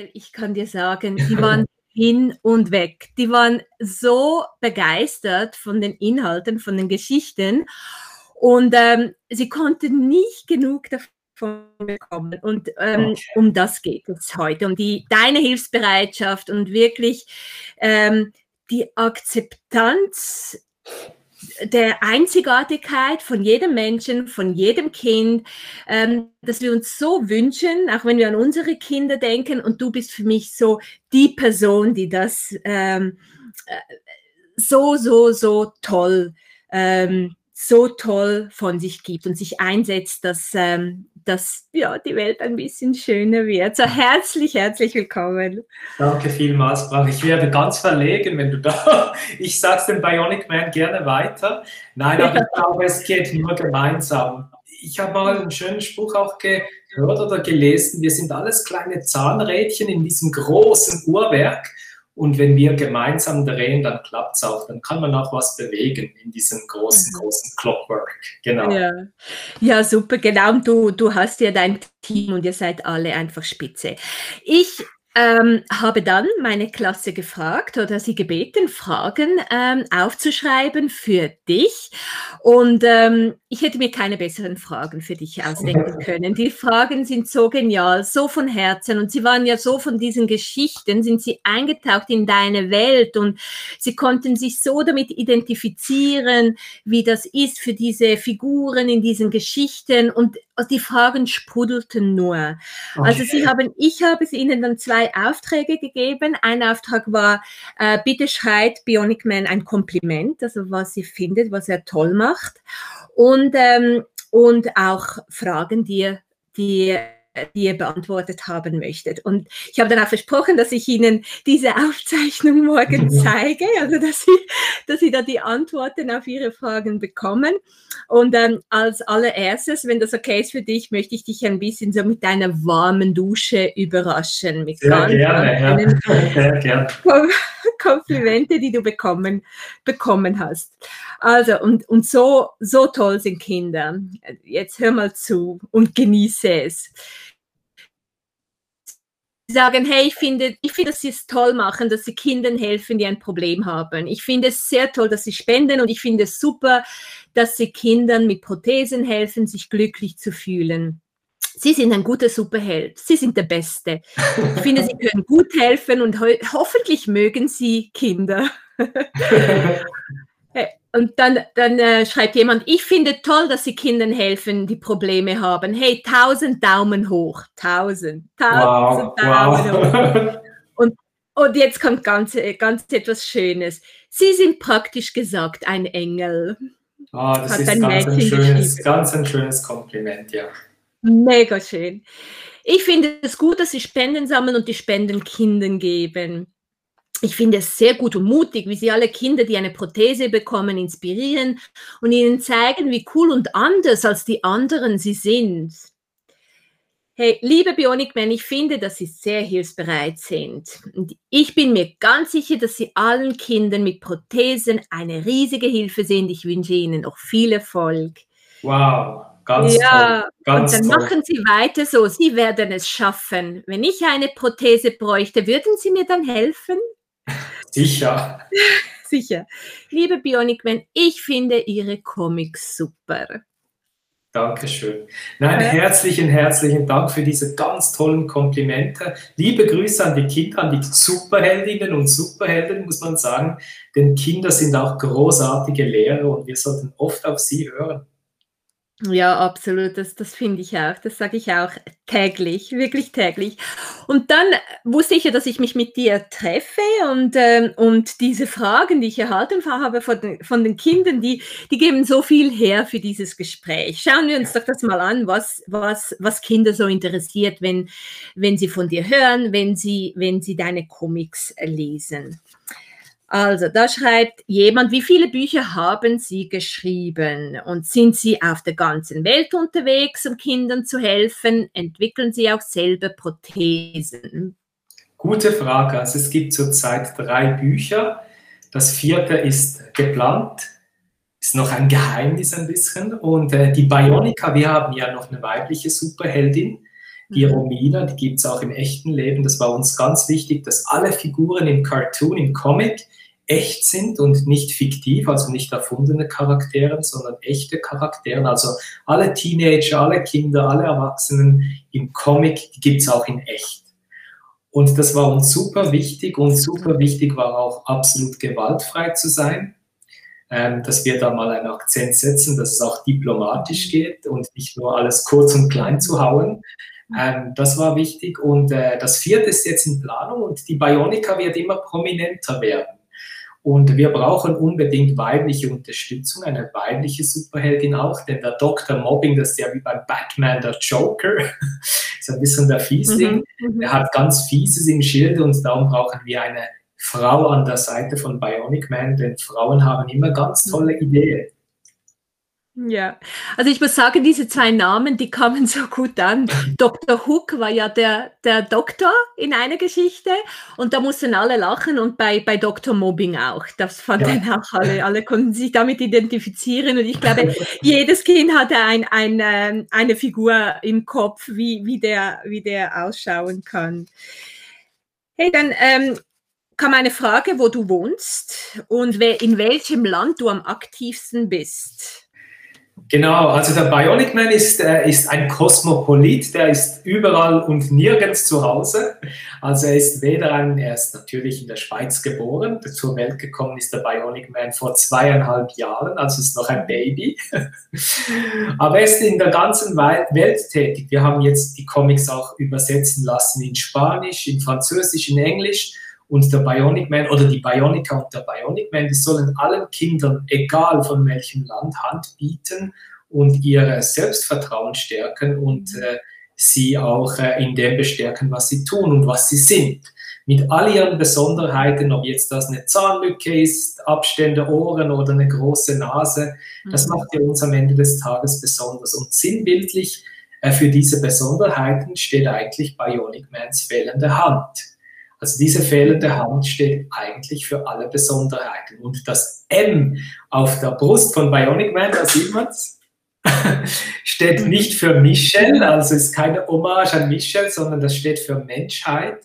Michael, ich kann dir sagen, die waren hin und weg. Die waren so begeistert von den Inhalten, von den Geschichten und ähm, sie konnten nicht genug davon bekommen. Und ähm, okay. um das geht es heute, um die, deine Hilfsbereitschaft und wirklich ähm, die Akzeptanz der Einzigartigkeit von jedem Menschen, von jedem Kind, ähm, dass wir uns so wünschen, auch wenn wir an unsere Kinder denken. Und du bist für mich so die Person, die das ähm, äh, so, so, so toll, ähm, so toll von sich gibt und sich einsetzt, dass ähm, dass ja, die Welt ein bisschen schöner wird. So herzlich, herzlich willkommen. Danke vielmals, Brach. Ich werde ganz verlegen, wenn du da. Ich sag's dem Bionic Man gerne weiter. Nein, aber ich glaube, es geht nur gemeinsam. Ich habe mal einen schönen Spruch auch gehört oder gelesen. Wir sind alles kleine Zahnrädchen in diesem großen Uhrwerk. Und wenn wir gemeinsam drehen, dann klappt es auch. Dann kann man auch was bewegen in diesem großen, mhm. großen Clockwork. Genau. Ja. ja, super, genau. Und du, du hast ja dein Team und ihr seid alle einfach spitze. Ich ähm, habe dann meine Klasse gefragt oder sie gebeten, Fragen ähm, aufzuschreiben für dich. Und ähm, ich hätte mir keine besseren Fragen für dich ausdenken können. Die Fragen sind so genial, so von Herzen und sie waren ja so von diesen Geschichten, sind sie eingetaucht in deine Welt und sie konnten sich so damit identifizieren, wie das ist für diese Figuren in diesen Geschichten und die Fragen sprudelten nur. Okay. Also sie haben, ich habe es ihnen dann zwei Aufträge gegeben. Ein Auftrag war, äh, bitte schreibt Bionic Man ein Kompliment, also was sie findet, was er toll macht. Und, ähm, und auch Fragen, die, die die ihr beantwortet haben möchtet. Und ich habe dann auch versprochen, dass ich Ihnen diese Aufzeichnung morgen zeige, also dass Sie, dass Sie da die Antworten auf Ihre Fragen bekommen. Und ähm, als allererstes, wenn das okay ist für dich, möchte ich dich ein bisschen so mit deiner warmen Dusche überraschen. Mit Sehr ganz gerne, ja. Gerne. Komplimente, die du bekommen, bekommen hast. Also, und, und so, so toll sind Kinder. Jetzt hör mal zu und genieße es sagen, hey, ich finde, ich finde, dass sie es toll machen, dass sie Kindern helfen, die ein Problem haben. Ich finde es sehr toll, dass sie spenden und ich finde es super, dass sie Kindern mit Prothesen helfen, sich glücklich zu fühlen. Sie sind ein guter Superheld. Sie sind der Beste. Ich finde, Sie können gut helfen und ho hoffentlich mögen Sie Kinder. Und dann, dann äh, schreibt jemand, ich finde toll, dass Sie Kindern helfen, die Probleme haben. Hey, tausend Daumen hoch. Tausend. Tausend wow, Daumen wow. hoch. Und, und jetzt kommt ganz, ganz etwas Schönes. Sie sind praktisch gesagt ein Engel. Ah, das Hat ist ein ganz, ein schönes, ganz ein schönes Kompliment, ja. Mega schön. Ich finde es gut, dass Sie Spenden sammeln und die Spenden Kindern geben ich finde es sehr gut und mutig, wie sie alle Kinder, die eine Prothese bekommen, inspirieren und ihnen zeigen, wie cool und anders als die anderen sie sind. Hey, liebe Bionic Man, ich finde, dass Sie sehr hilfsbereit sind. Und ich bin mir ganz sicher, dass Sie allen Kindern mit Prothesen eine riesige Hilfe sind. Ich wünsche Ihnen noch viel Erfolg. Wow, ganz ja, toll. Ganz und dann toll. machen Sie weiter so. Sie werden es schaffen. Wenn ich eine Prothese bräuchte, würden Sie mir dann helfen? Sicher. Sicher. Liebe Bionicman, ich finde Ihre Comics super. Dankeschön. Nein, herzlichen, herzlichen Dank für diese ganz tollen Komplimente. Liebe Grüße an die Kinder, an die Superheldinnen und Superhelden, muss man sagen. Denn Kinder sind auch großartige Lehrer und wir sollten oft auf sie hören. Ja, absolut. Das, das finde ich auch. Das sage ich auch täglich, wirklich täglich. Und dann wusste ich ja, dass ich mich mit dir treffe und, äh, und diese Fragen, die ich erhalten habe von den, von den Kindern, die, die geben so viel her für dieses Gespräch. Schauen wir uns doch das mal an, was, was, was Kinder so interessiert, wenn, wenn sie von dir hören, wenn sie, wenn sie deine Comics lesen. Also, da schreibt jemand, wie viele Bücher haben Sie geschrieben und sind Sie auf der ganzen Welt unterwegs, um Kindern zu helfen? Entwickeln Sie auch selber Prothesen? Gute Frage. Also es gibt zurzeit drei Bücher. Das vierte ist geplant, ist noch ein Geheimnis ein bisschen. Und äh, die Bionica, wir haben ja noch eine weibliche Superheldin, Die mhm. Romina, die gibt es auch im echten Leben. Das war uns ganz wichtig, dass alle Figuren im Cartoon, im Comic echt sind und nicht fiktiv, also nicht erfundene Charaktere, sondern echte Charaktere. Also alle Teenager, alle Kinder, alle Erwachsenen im Comic, die gibt es auch in echt. Und das war uns super wichtig und super wichtig war auch absolut gewaltfrei zu sein, ähm, dass wir da mal einen Akzent setzen, dass es auch diplomatisch geht und nicht nur alles kurz und klein zu hauen. Ähm, das war wichtig und äh, das vierte ist jetzt in Planung und die Bionica wird immer prominenter werden. Und wir brauchen unbedingt weibliche Unterstützung, eine weibliche Superheldin auch, denn der Dr. Mobbing, das ist ja wie beim Batman der Joker, ist ein bisschen der Fiesling. Mhm, mhm. er hat ganz Fieses im Schild und darum brauchen wir eine Frau an der Seite von Bionic Man, denn Frauen haben immer ganz tolle Ideen. Ja, also ich muss sagen, diese zwei Namen, die kamen so gut an. Dr. Hook war ja der, der Doktor in einer Geschichte und da mussten alle lachen und bei, bei Dr. Mobbing auch. Das fanden ja. auch alle, alle konnten sich damit identifizieren und ich glaube, jedes Kind hatte ein, ein, ähm, eine Figur im Kopf, wie, wie, der, wie der ausschauen kann. Hey, dann ähm, kam eine Frage, wo du wohnst und in welchem Land du am aktivsten bist. Genau, also der Bionic Man ist, äh, ist ein Kosmopolit, der ist überall und nirgends zu Hause. Also er ist weder ein, er ist natürlich in der Schweiz geboren, zur Welt gekommen ist der Bionic Man vor zweieinhalb Jahren, also ist noch ein Baby. Aber er ist in der ganzen Welt tätig. Wir haben jetzt die Comics auch übersetzen lassen in Spanisch, in Französisch, in Englisch und der Bionic Man oder die Bionica und der Bionic Man, die sollen allen Kindern, egal von welchem Land, Hand bieten und ihr Selbstvertrauen stärken und äh, sie auch äh, in dem bestärken, was sie tun und was sie sind. Mit all ihren Besonderheiten, ob jetzt das eine Zahnlücke ist, Abstände Ohren oder eine große Nase, das mhm. macht ja uns am Ende des Tages besonders. Und sinnbildlich äh, für diese Besonderheiten steht eigentlich Bionic Mans fehlende Hand. Also diese fehlende Hand steht eigentlich für alle Besonderheiten. Und das M auf der Brust von Bionic Man, da sieht man es, steht nicht für Michel, also ist keine Hommage an Michel, sondern das steht für Menschheit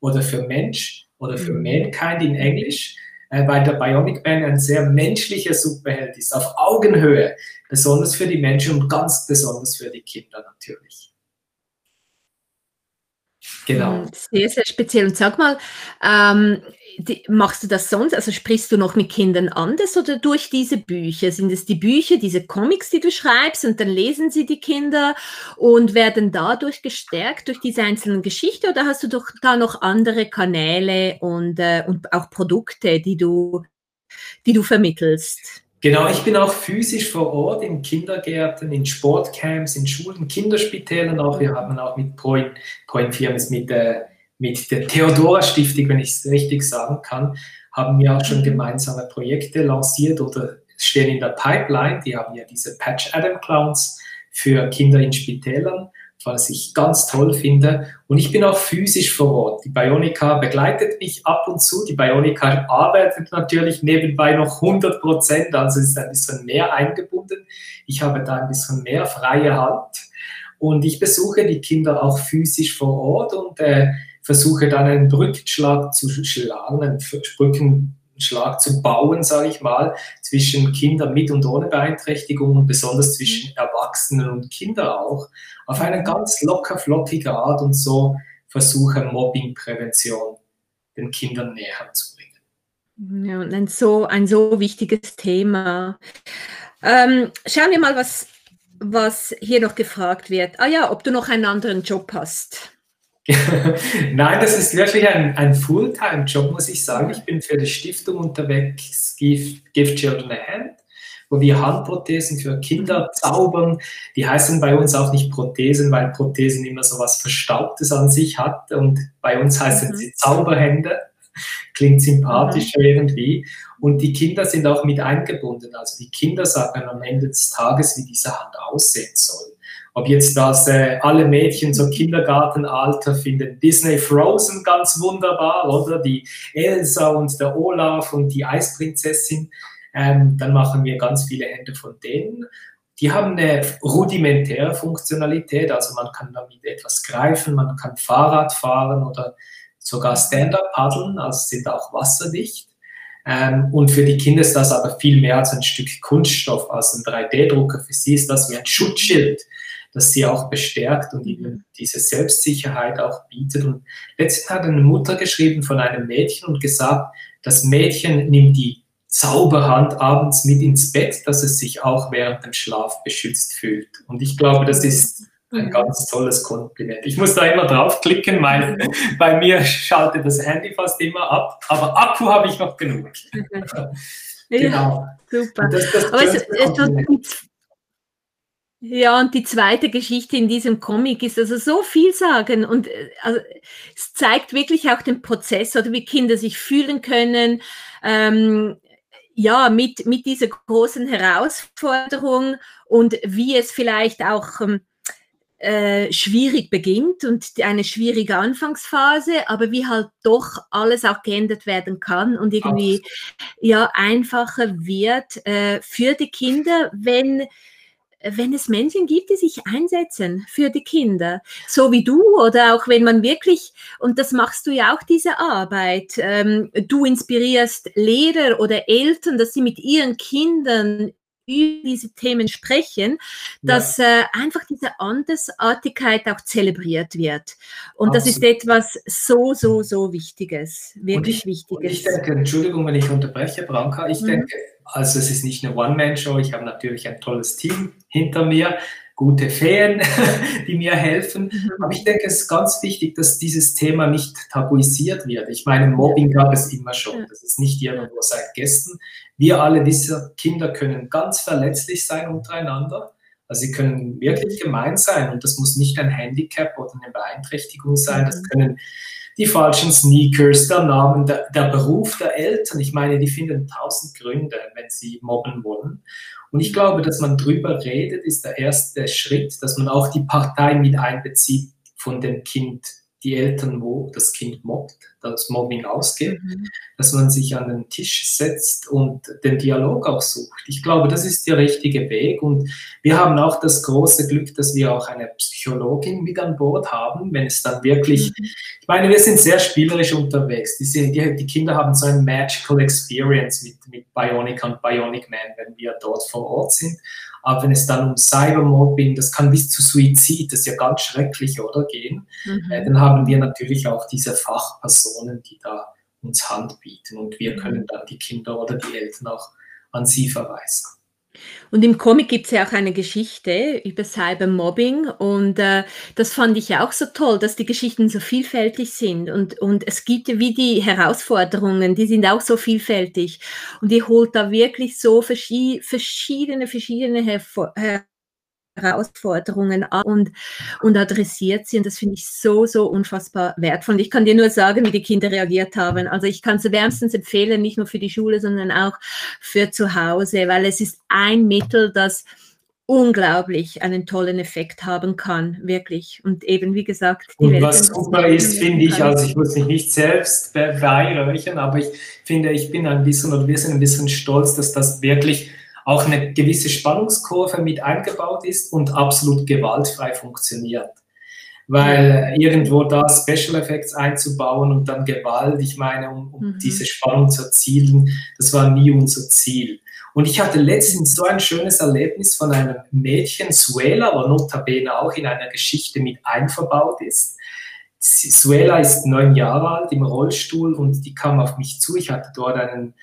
oder für Mensch oder für mhm. Mankind in Englisch, äh, weil der Bionic Man ein sehr menschlicher Superheld ist, auf Augenhöhe, besonders für die Menschen und ganz besonders für die Kinder natürlich. Genau. Hm, sehr, sehr speziell. Und sag mal, ähm, die, machst du das sonst? Also sprichst du noch mit Kindern anders oder durch diese Bücher? Sind es die Bücher, diese Comics, die du schreibst und dann lesen sie die Kinder und werden dadurch gestärkt durch diese einzelnen Geschichten oder hast du doch da noch andere Kanäle und, äh, und auch Produkte, die du, die du vermittelst? Genau, ich bin auch physisch vor Ort in Kindergärten, in Sportcamps, in Schulen, Kinderspitälern auch. Wir haben auch mit Point, Point Firmen, mit, äh, mit der Theodora Stiftung, wenn ich es richtig sagen kann, haben wir auch schon mhm. gemeinsame Projekte lanciert oder stehen in der Pipeline. Die haben ja diese Patch Adam Clowns für Kinder in Spitälern was ich ganz toll finde. Und ich bin auch physisch vor Ort. Die Bionica begleitet mich ab und zu. Die Bionica arbeitet natürlich nebenbei noch 100 Prozent, also ist ein bisschen mehr eingebunden. Ich habe da ein bisschen mehr freie Hand. Und ich besuche die Kinder auch physisch vor Ort und äh, versuche dann einen Brückenschlag zu schlagen, einen Brücken, Schlag zu bauen, sage ich mal, zwischen Kindern mit und ohne Beeinträchtigung und besonders zwischen mhm. Erwachsenen und Kindern auch, auf eine mhm. ganz locker, flockige Art und so versuche Mobbingprävention den Kindern näher zu bringen. Ja, und ein so, ein so wichtiges Thema. Ähm, schauen wir mal, was, was hier noch gefragt wird. Ah ja, ob du noch einen anderen Job hast. Nein, das ist wirklich ein, ein Fulltime-Job, muss ich sagen. Ich bin für die Stiftung unterwegs, Give, Give Children a Hand, wo wir Handprothesen für Kinder zaubern. Die heißen bei uns auch nicht Prothesen, weil Prothesen immer so was Verstaubtes an sich hat. Und bei uns heißen mhm. sie Zauberhände. Klingt sympathischer mhm. irgendwie. Und die Kinder sind auch mit eingebunden. Also die Kinder sagen am Ende des Tages, wie diese Hand aussehen soll. Ob jetzt das äh, alle Mädchen so Kindergartenalter finden Disney Frozen ganz wunderbar, oder? Die Elsa und der Olaf und die Eisprinzessin. Ähm, dann machen wir ganz viele Hände von denen. die haben eine rudimentäre Funktionalität, also man kann damit etwas greifen, man kann Fahrrad fahren oder sogar Stand-up paddeln, also sind auch wasserdicht. Ähm, und für die Kinder ist das aber viel mehr als ein Stück Kunststoff, als ein 3D-Drucker. Für sie ist das wie ein Schutzschild, das sie auch bestärkt und ihnen diese Selbstsicherheit auch bietet. Und letztens hat eine Mutter geschrieben von einem Mädchen und gesagt, das Mädchen nimmt die Zauberhand abends mit ins Bett, dass es sich auch während dem Schlaf beschützt fühlt. Und ich glaube, das ist ein ganz tolles Kompliment. Ich muss da immer draufklicken, weil bei mir schaltet das Handy fast immer ab, aber Akku habe ich noch genug. genau. super. Das, das aber es, es ja, und die zweite Geschichte in diesem Comic ist also so viel sagen und äh, also, es zeigt wirklich auch den Prozess oder wie Kinder sich fühlen können. Ähm, ja, mit, mit dieser großen Herausforderung und wie es vielleicht auch ähm, äh, schwierig beginnt und eine schwierige Anfangsphase, aber wie halt doch alles auch geändert werden kann und irgendwie Absolut. ja einfacher wird äh, für die Kinder, wenn wenn es Menschen gibt, die sich einsetzen für die Kinder, so wie du oder auch wenn man wirklich, und das machst du ja auch diese Arbeit, ähm, du inspirierst Lehrer oder Eltern, dass sie mit ihren Kindern über diese Themen sprechen, dass ja. äh, einfach diese Andersartigkeit auch zelebriert wird. Und Absolut. das ist etwas so, so, so Wichtiges, wirklich ich, Wichtiges. Ich denke, Entschuldigung, wenn ich unterbreche, Branka, ich mhm. denke, also es ist nicht eine One-Man-Show, ich habe natürlich ein tolles Team hinter mir, gute Feen, die mir helfen. Mhm. Aber ich denke, es ist ganz wichtig, dass dieses Thema nicht tabuisiert wird. Ich meine, Mobbing gab es immer schon. Das ist nicht irgendwo seit gestern. Wir alle, diese Kinder können ganz verletzlich sein untereinander. Also sie können wirklich gemein sein und das muss nicht ein Handicap oder eine Beeinträchtigung sein. Das mhm. können die falschen Sneakers, der Name, der, der Beruf der Eltern. Ich meine, die finden tausend Gründe, wenn sie mobben wollen. Und ich glaube, dass man drüber redet, ist der erste Schritt, dass man auch die Partei mit einbezieht von dem Kind, die Eltern, wo das Kind mobbt, das Mobbing ausgeht, mhm. dass man sich an den Tisch setzt und den Dialog auch sucht. Ich glaube, das ist der richtige Weg und wir haben auch das große Glück, dass wir auch eine Psychologin mit an Bord haben, wenn es dann wirklich, mhm. ich meine, wir sind sehr spielerisch unterwegs. Die, die, die Kinder haben so ein magical experience mit, mit Bionic und Bionic Man, wenn wir dort vor Ort sind. Aber wenn es dann um Cybermobbing, das kann bis zu Suizid, das ist ja ganz schrecklich, oder, gehen, mhm. äh, dann haben wir natürlich auch diese Fachpersonen, die da uns Hand bieten und wir mhm. können dann die Kinder oder die Eltern auch an sie verweisen. Und im Comic gibt es ja auch eine Geschichte über Cybermobbing und äh, das fand ich ja auch so toll, dass die Geschichten so vielfältig sind und, und es gibt ja wie die Herausforderungen, die sind auch so vielfältig und die holt da wirklich so verschiedene, verschiedene Hervor Herausforderungen an und, und adressiert sie. Und das finde ich so, so unfassbar wertvoll. Und ich kann dir nur sagen, wie die Kinder reagiert haben. Also ich kann es wärmstens empfehlen, nicht nur für die Schule, sondern auch für zu Hause, weil es ist ein Mittel, das unglaublich einen tollen Effekt haben kann, wirklich. Und eben, wie gesagt, die Und Welt was super ist, finde ich, also ich muss mich nicht selbst beweihräuchern, aber ich finde, ich bin ein bisschen oder wir sind ein bisschen stolz, dass das wirklich auch eine gewisse Spannungskurve mit eingebaut ist und absolut gewaltfrei funktioniert. Weil irgendwo da Special Effects einzubauen und dann Gewalt, ich meine, um, um mhm. diese Spannung zu erzielen, das war nie unser Ziel. Und ich hatte letztens so ein schönes Erlebnis von einem Mädchen, Suela, aber notabene auch in einer Geschichte mit einverbaut ist. Suela ist neun Jahre alt im Rollstuhl und die kam auf mich zu. Ich hatte dort einen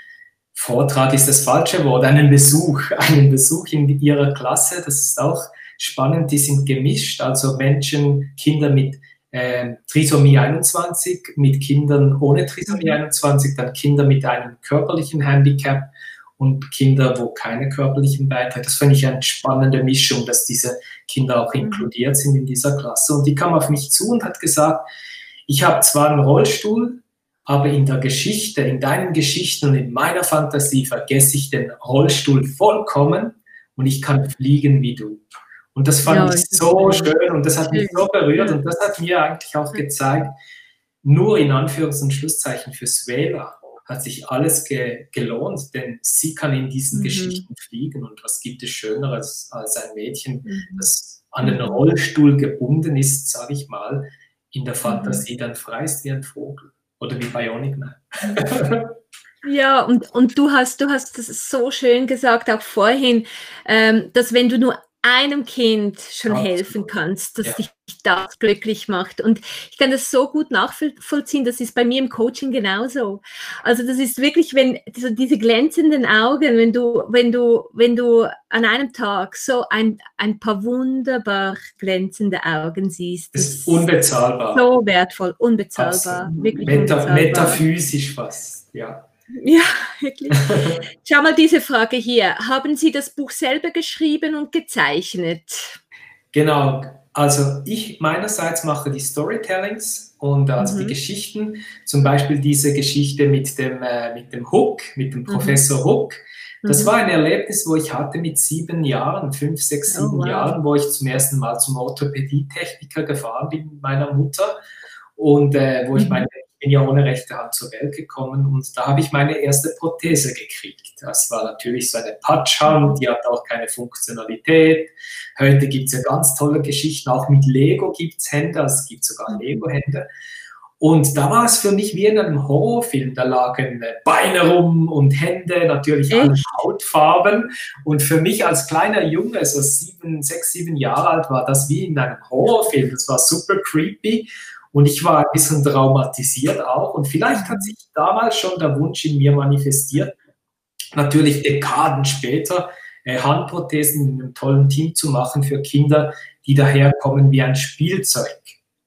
Vortrag ist das falsche Wort, einen Besuch, einen Besuch in ihrer Klasse. Das ist auch spannend. Die sind gemischt, also Menschen, Kinder mit äh, Trisomie 21, mit Kindern ohne Trisomie 21, mhm. dann Kinder mit einem körperlichen Handicap und Kinder, wo keine körperlichen Beiträge. Das finde ich eine spannende Mischung, dass diese Kinder auch mhm. inkludiert sind in dieser Klasse. Und die kam auf mich zu und hat gesagt, ich habe zwar einen Rollstuhl, aber in der Geschichte, in deinen Geschichten und in meiner Fantasie vergesse ich den Rollstuhl vollkommen und ich kann fliegen wie du. Und das fand ja, ich so schön und das hat mich so berührt und das hat mir eigentlich auch gezeigt, nur in Anführungs- und Schlusszeichen für Svela hat sich alles ge gelohnt, denn sie kann in diesen mhm. Geschichten fliegen. Und was gibt es Schöneres als ein Mädchen, mhm. das an den mhm. Rollstuhl gebunden ist, sage ich mal, in der Fantasie dann frei ist wie ein Vogel oder wie Bionic Man. Ja, und, und du hast, du hast das so schön gesagt, auch vorhin, ähm, dass wenn du nur einem Kind schon Absolut. helfen kannst, dass ja. dich das glücklich macht. Und ich kann das so gut nachvollziehen. Das ist bei mir im Coaching genauso. Also das ist wirklich, wenn so diese glänzenden Augen, wenn du, wenn du, wenn du an einem Tag so ein, ein paar wunderbar glänzende Augen siehst. Das ist unbezahlbar. So wertvoll, unbezahlbar. Absolut. Wirklich Meta unbezahlbar. Metaphysisch fast, ja. Ja, wirklich. Schau mal diese Frage hier. Haben Sie das Buch selber geschrieben und gezeichnet? Genau. Also ich meinerseits mache die Storytellings und also mhm. die Geschichten. Zum Beispiel diese Geschichte mit dem, äh, mit dem Hook, mit dem mhm. Professor mhm. Hook. Das mhm. war ein Erlebnis, wo ich hatte mit sieben Jahren, fünf, sechs, oh, sieben oh, wow. Jahren, wo ich zum ersten Mal zum Orthopädietechniker gefahren bin mit meiner Mutter und äh, wo ich mhm. meine bin ja ohne rechte Hand zur Welt gekommen und da habe ich meine erste Prothese gekriegt. Das war natürlich so eine Patschhand, die hat auch keine Funktionalität. Heute gibt es ja ganz tolle Geschichten, auch mit Lego gibt es Hände, also es gibt sogar mhm. Lego-Hände. Und da war es für mich wie in einem Horrorfilm. Da lagen Beine rum und Hände, natürlich alle Hautfarben. Und für mich als kleiner Junge, so sieben, sechs, sieben Jahre alt, war das wie in einem Horrorfilm. Das war super creepy. Und ich war ein bisschen traumatisiert auch. Und vielleicht hat sich damals schon der Wunsch in mir manifestiert, natürlich Dekaden später äh, Handprothesen in einem tollen Team zu machen für Kinder, die daherkommen wie ein Spielzeug.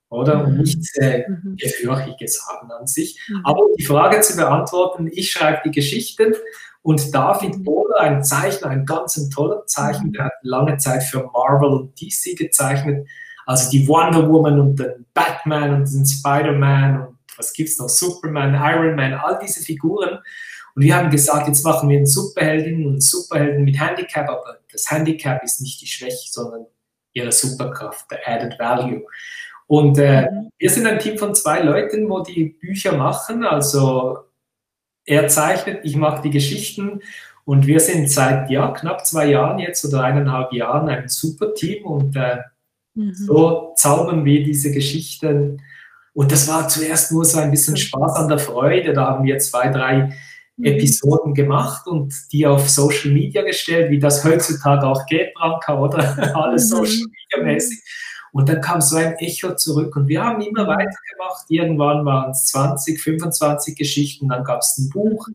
Oder? Mhm. nichts äh, mhm. Gefürchiges haben an sich. Mhm. Aber um die Frage zu beantworten, ich schreibe die Geschichten und David Bohler, ein Zeichner, ein ganz toller Zeichner, der hat lange Zeit für Marvel und DC gezeichnet, also die Wonder Woman und den Batman und den Spider-Man und was gibt's noch, Superman, Iron Man, all diese Figuren. Und wir haben gesagt, jetzt machen wir einen Superheldin und einen Superhelden mit Handicap, aber das Handicap ist nicht die Schwäche, sondern ihre Superkraft, der Added Value. Und äh, mhm. wir sind ein Team von zwei Leuten, wo die Bücher machen. Also er zeichnet, ich mache die Geschichten und wir sind seit ja, knapp zwei Jahren jetzt oder eineinhalb Jahren ein super Team und äh, Mhm. So zaubern wir diese Geschichten. Und das war zuerst nur so ein bisschen Spaß an der Freude. Da haben wir zwei, drei mhm. Episoden gemacht und die auf Social Media gestellt, wie das heutzutage auch geht, Branka, oder? Alles mhm. Social Media mäßig. Und dann kam so ein Echo zurück und wir haben immer weitergemacht. Irgendwann waren es 20, 25 Geschichten, dann gab es ein Buch,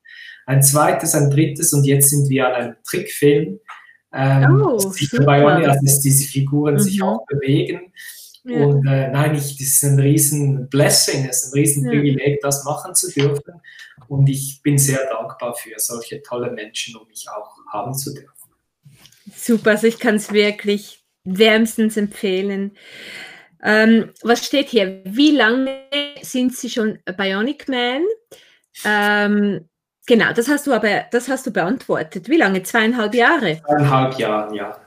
ein zweites, ein drittes und jetzt sind wir an einem Trickfilm ähm, oh, sich dabei also dass diese Figuren mhm. sich auch bewegen. Ja. Und äh, nein, ich, das ist ein riesen Blessing, es ist ein riesen Privileg, ja. das machen zu dürfen. Und ich bin sehr dankbar für solche tolle Menschen, um mich auch haben zu dürfen. Super, also ich kann es wirklich wärmstens empfehlen. Ähm, was steht hier? Wie lange sind Sie schon Bionic Man? Ähm, Genau, das hast du aber, das hast du beantwortet. Wie lange? Zweieinhalb Jahre? Zweieinhalb Jahre, ja.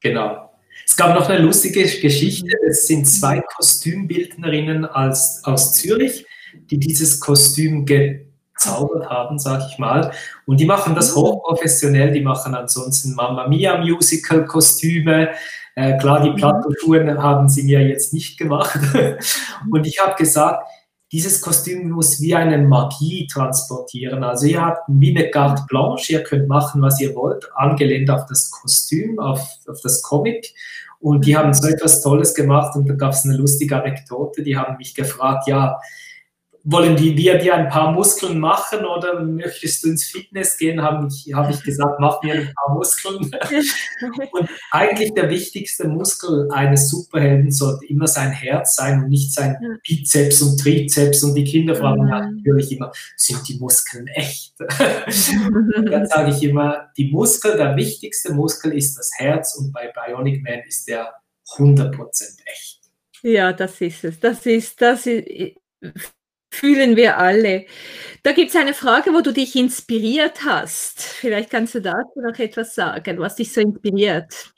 Genau. Es gab noch eine lustige Geschichte. Es sind zwei Kostümbildnerinnen aus, aus Zürich, die dieses Kostüm gezaubert haben, sag ich mal. Und die machen das mhm. hochprofessionell. Die machen ansonsten Mamma Mia Musical Kostüme. Äh, klar, die mhm. Plattoschuhe haben sie mir jetzt nicht gemacht. Und ich habe gesagt, dieses Kostüm muss wie eine Magie transportieren. Also ihr habt wie eine Carte Blanche, ihr könnt machen, was ihr wollt, angelehnt auf das Kostüm, auf, auf das Comic. Und die haben so etwas Tolles gemacht und da gab es eine lustige Anekdote, die haben mich gefragt, ja, wollen die, wir dir ein paar Muskeln machen oder möchtest du ins Fitness gehen? Habe ich, hab ich gesagt, mach mir ein paar Muskeln. und eigentlich der wichtigste Muskel eines Superhelden sollte immer sein Herz sein und nicht sein Bizeps und Trizeps. Und die Kinder fragen mhm. natürlich immer, sind die Muskeln echt? dann sage ich immer, die Muskel, der wichtigste Muskel ist das Herz und bei Bionic Man ist der 100% echt. Ja, das ist es. Das ist, das ist fühlen wir alle. Da gibt es eine Frage, wo du dich inspiriert hast. Vielleicht kannst du dazu noch etwas sagen, was dich so inspiriert.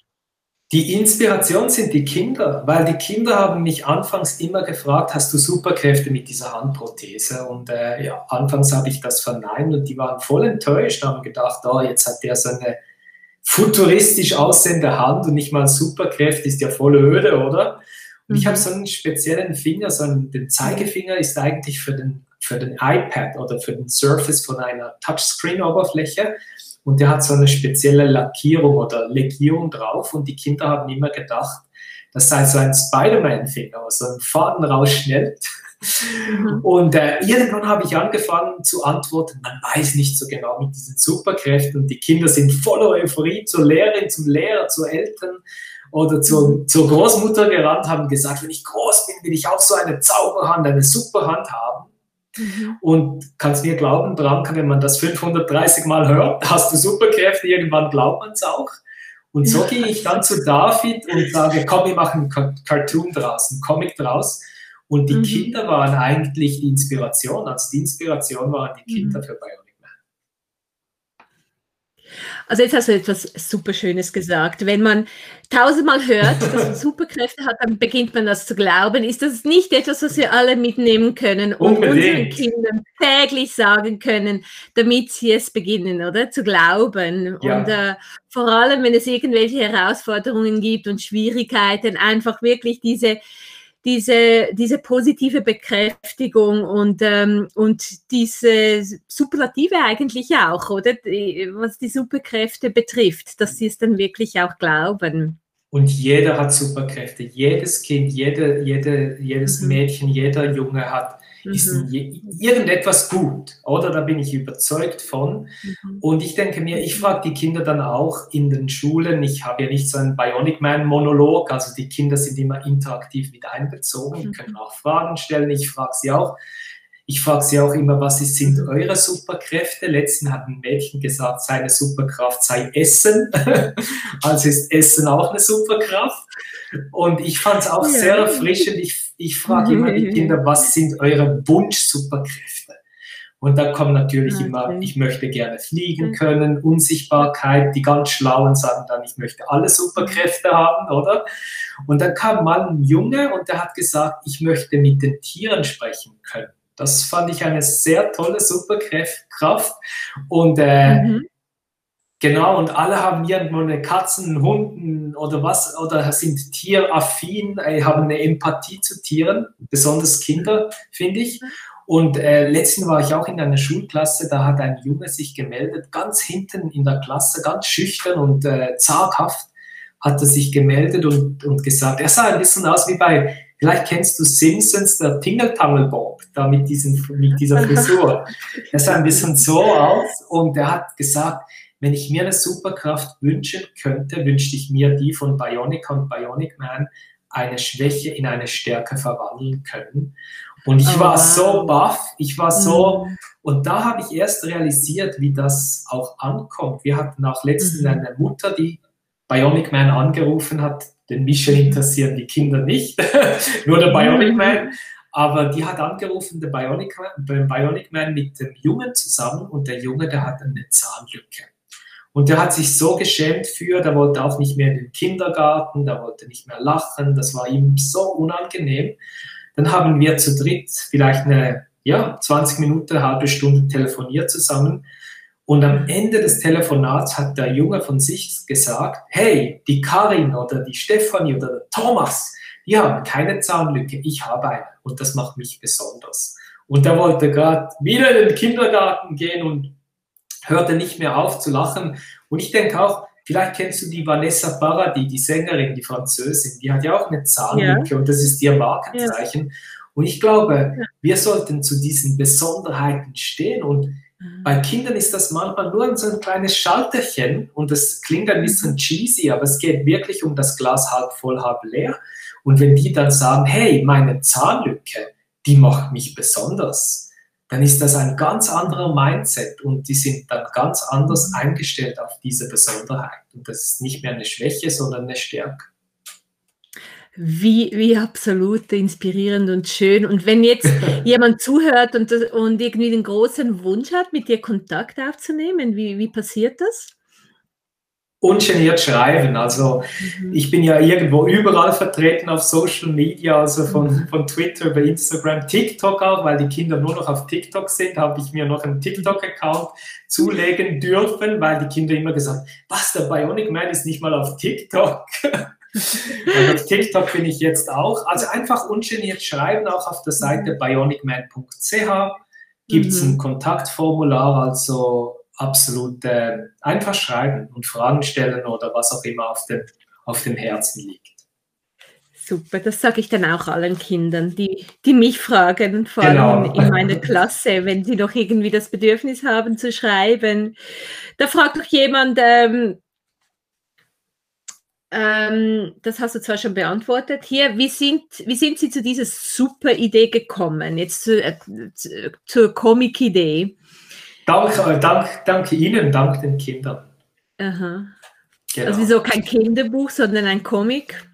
Die Inspiration sind die Kinder, weil die Kinder haben mich anfangs immer gefragt, hast du Superkräfte mit dieser Handprothese? Und äh, ja, anfangs habe ich das verneint und die waren voll enttäuscht, haben gedacht, oh, jetzt hat der so eine futuristisch aussehende Hand und nicht mal Superkräfte, ist ja voll öde, oder? Und ich habe mhm. so einen speziellen Finger, so einen, den Zeigefinger ist eigentlich für den, für den iPad oder für den Surface von einer Touchscreen-Oberfläche und der hat so eine spezielle Lackierung oder Legierung drauf und die Kinder haben immer gedacht, das sei so ein Spider-Man-Finger, so ein Faden rausschnellt. Mhm. Und äh, irgendwann habe ich angefangen zu antworten, man weiß nicht so genau mit diesen Superkräften. Und die Kinder sind voller Euphorie zur Lehrerin, zum Lehrer, zu Eltern oder zur, zur Großmutter gerannt, haben gesagt, wenn ich groß bin, will ich auch so eine Zauberhand, eine Superhand haben. Mhm. Und kannst mir glauben, Branka, wenn man das 530 Mal hört, hast du Superkräfte, irgendwann glaubt man es auch. Und so gehe ich dann zu David und sage, komm, wir machen einen Cartoon draus, einen Comic draus. Und die mhm. Kinder waren eigentlich die Inspiration. Also die Inspiration waren die Kinder mhm. für Bionic. Also jetzt hast du etwas super Schönes gesagt. Wenn man tausendmal hört, dass man Superkräfte hat, dann beginnt man das zu glauben. Ist das nicht etwas, was wir alle mitnehmen können und Unbedingt. unseren Kindern täglich sagen können, damit sie es beginnen, oder? Zu glauben. Ja. Und äh, vor allem, wenn es irgendwelche Herausforderungen gibt und Schwierigkeiten, einfach wirklich diese diese, diese positive Bekräftigung und, ähm, und diese Superlative eigentlich auch, oder? Was die Superkräfte betrifft, dass sie es dann wirklich auch glauben. Und jeder hat Superkräfte. Jedes Kind, jede, jede, jedes mhm. Mädchen, jeder Junge hat ist mhm. irgendetwas gut, oder? Da bin ich überzeugt von. Mhm. Und ich denke mir, ich frage die Kinder dann auch in den Schulen, ich habe ja nicht so einen Bionic Man-Monolog, also die Kinder sind immer interaktiv mit einbezogen, die können auch Fragen stellen, ich frage sie auch. Ich frage sie auch immer, was sind eure Superkräfte? Letzten hat ein Mädchen gesagt, seine Superkraft sei Essen. also ist Essen auch eine Superkraft. Und ich fand es auch ja. sehr erfrischend. Ich, ich frage immer die Kinder, was sind eure Wunsch-Superkräfte? Und da kommt natürlich okay. immer, ich möchte gerne fliegen können, Unsichtbarkeit. Die ganz Schlauen sagen dann, ich möchte alle Superkräfte haben, oder? Und dann kam mal ein Junge und der hat gesagt, ich möchte mit den Tieren sprechen können. Das fand ich eine sehr tolle Superkraft. Und äh, mhm. Genau, und alle haben irgendwo eine Katzen, Hunden oder was, oder sind tieraffin, äh, haben eine Empathie zu Tieren, besonders Kinder, finde ich. Und äh, letztens war ich auch in einer Schulklasse, da hat ein Junge sich gemeldet, ganz hinten in der Klasse, ganz schüchtern und äh, zaghaft, hat er sich gemeldet und, und gesagt, er sah ein bisschen aus wie bei, vielleicht kennst du Simpsons, der Tingle Tangle Bob, da mit, diesen, mit dieser Frisur. Er sah ein bisschen so aus und er hat gesagt, wenn ich mir eine Superkraft wünschen könnte, wünschte ich mir die von Bionic und Bionic Man, eine Schwäche in eine Stärke verwandeln können. Und ich oh, war so baff, ich war so, mhm. und da habe ich erst realisiert, wie das auch ankommt. Wir hatten auch letztens mhm. eine Mutter, die Bionic Man angerufen hat. Den Michel interessieren die Kinder nicht, nur der Bionic mhm. Man. Aber die hat angerufen, der Bionic, Bionic Man mit dem Jungen zusammen und der Junge, der hat eine Zahnlücke. Und der hat sich so geschämt für, der wollte auch nicht mehr in den Kindergarten, der wollte nicht mehr lachen, das war ihm so unangenehm. Dann haben wir zu dritt vielleicht eine, ja, 20 Minuten, eine halbe Stunde telefoniert zusammen. Und am Ende des Telefonats hat der Junge von sich gesagt, hey, die Karin oder die Stefanie oder der Thomas, die haben keine Zahnlücke, ich habe eine. Und das macht mich besonders. Und er wollte gerade wieder in den Kindergarten gehen und hörte nicht mehr auf zu lachen. Und ich denke auch, vielleicht kennst du die Vanessa Paradis, die Sängerin, die Französin, die hat ja auch eine Zahnlücke ja. und das ist ihr Markenzeichen. Ja. Und ich glaube, ja. wir sollten zu diesen Besonderheiten stehen und mhm. bei Kindern ist das manchmal nur so ein kleines Schalterchen und das klingt ein bisschen mhm. cheesy, aber es geht wirklich um das Glas halb voll, halb leer. Und wenn die dann sagen, hey, meine Zahnlücke, die macht mich besonders, dann ist das ein ganz anderer Mindset und die sind dann ganz anders eingestellt auf diese Besonderheit. Und das ist nicht mehr eine Schwäche, sondern eine Stärke. Wie, wie absolut inspirierend und schön. Und wenn jetzt jemand zuhört und, und irgendwie den großen Wunsch hat, mit dir Kontakt aufzunehmen, wie, wie passiert das? Ungeniert schreiben. Also mhm. ich bin ja irgendwo überall vertreten auf Social Media, also von, mhm. von Twitter über Instagram, TikTok auch, weil die Kinder nur noch auf TikTok sind, habe ich mir noch einen TikTok-Account zulegen dürfen, weil die Kinder immer gesagt, was, der Bionic Man ist nicht mal auf TikTok. Und auf TikTok bin ich jetzt auch. Also einfach ungeniert schreiben, auch auf der Seite mhm. bionicman.ch gibt es ein Kontaktformular, also absolut äh, einfach schreiben und Fragen stellen oder was auch immer auf dem, auf dem Herzen liegt. Super, das sage ich dann auch allen Kindern, die, die mich fragen, vor allem genau. in meiner Klasse, wenn sie noch irgendwie das Bedürfnis haben zu schreiben. Da fragt doch jemand, ähm, ähm, das hast du zwar schon beantwortet hier, wie sind, wie sind Sie zu dieser super Idee gekommen, jetzt zu, äh, zu, zur Comic-Idee? Dank, äh, dank, danke Ihnen, dank den Kindern. Aha. Genau. Also wieso kein Kinderbuch, sondern ein Comic?